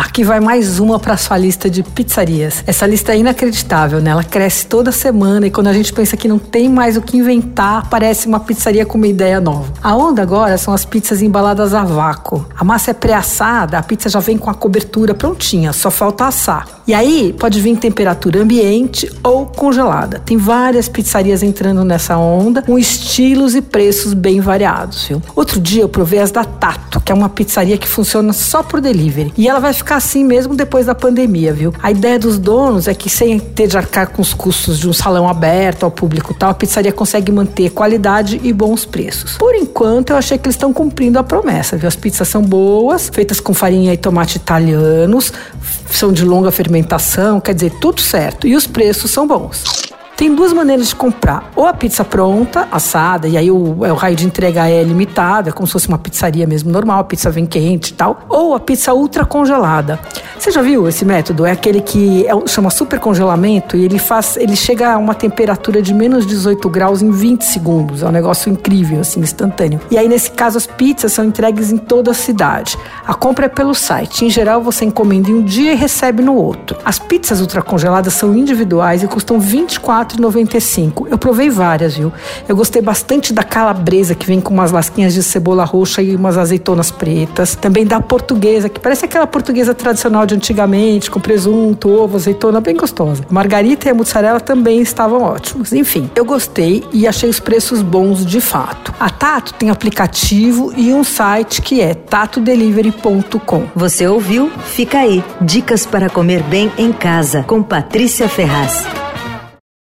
Aqui vai mais uma para sua lista de pizzarias. Essa lista é inacreditável, né? Ela cresce toda semana e quando a gente pensa que não tem mais o que inventar, parece uma pizzaria com uma ideia nova. A onda agora são as pizzas embaladas a vácuo. A massa é pré-assada, a pizza já vem com a cobertura prontinha, só falta assar. E aí pode vir em temperatura ambiente ou congelada. Tem várias pizzarias entrando nessa onda, com estilos e preços bem variados, viu? Outro dia eu provei as da Tato, que é uma pizzaria que funciona só por delivery. E ela vai ficar assim mesmo depois da pandemia, viu? A ideia dos donos é que sem ter de arcar com os custos de um salão aberto ao público tal, a pizzaria consegue manter qualidade e bons preços. Por enquanto, eu achei que eles estão cumprindo a promessa, viu? As pizzas são boas, feitas com farinha e tomate italianos, são de longa fermentação, quer dizer, tudo certo. E os preços são bons. Tem duas maneiras de comprar. Ou a pizza pronta, assada, e aí o, é, o raio de entrega é limitado, é como se fosse uma pizzaria mesmo normal, a pizza vem quente e tal. Ou a pizza ultra congelada. Você já viu esse método? É aquele que é, chama super congelamento e ele faz, ele chega a uma temperatura de menos 18 graus em 20 segundos. É um negócio incrível, assim, instantâneo. E aí, nesse caso, as pizzas são entregues em toda a cidade. A compra é pelo site. Em geral, você encomenda em um dia e recebe no outro. As pizzas ultra congeladas são individuais e custam 24 4,95. Eu provei várias, viu? Eu gostei bastante da calabresa, que vem com umas lasquinhas de cebola roxa e umas azeitonas pretas. Também da portuguesa, que parece aquela portuguesa tradicional de antigamente, com presunto, ovo, azeitona, bem gostosa. Margarita e a mussarela também estavam ótimos. Enfim, eu gostei e achei os preços bons de fato. A Tato tem aplicativo e um site que é tatodelivery.com. Você ouviu? Fica aí. Dicas para comer bem em casa, com Patrícia Ferraz.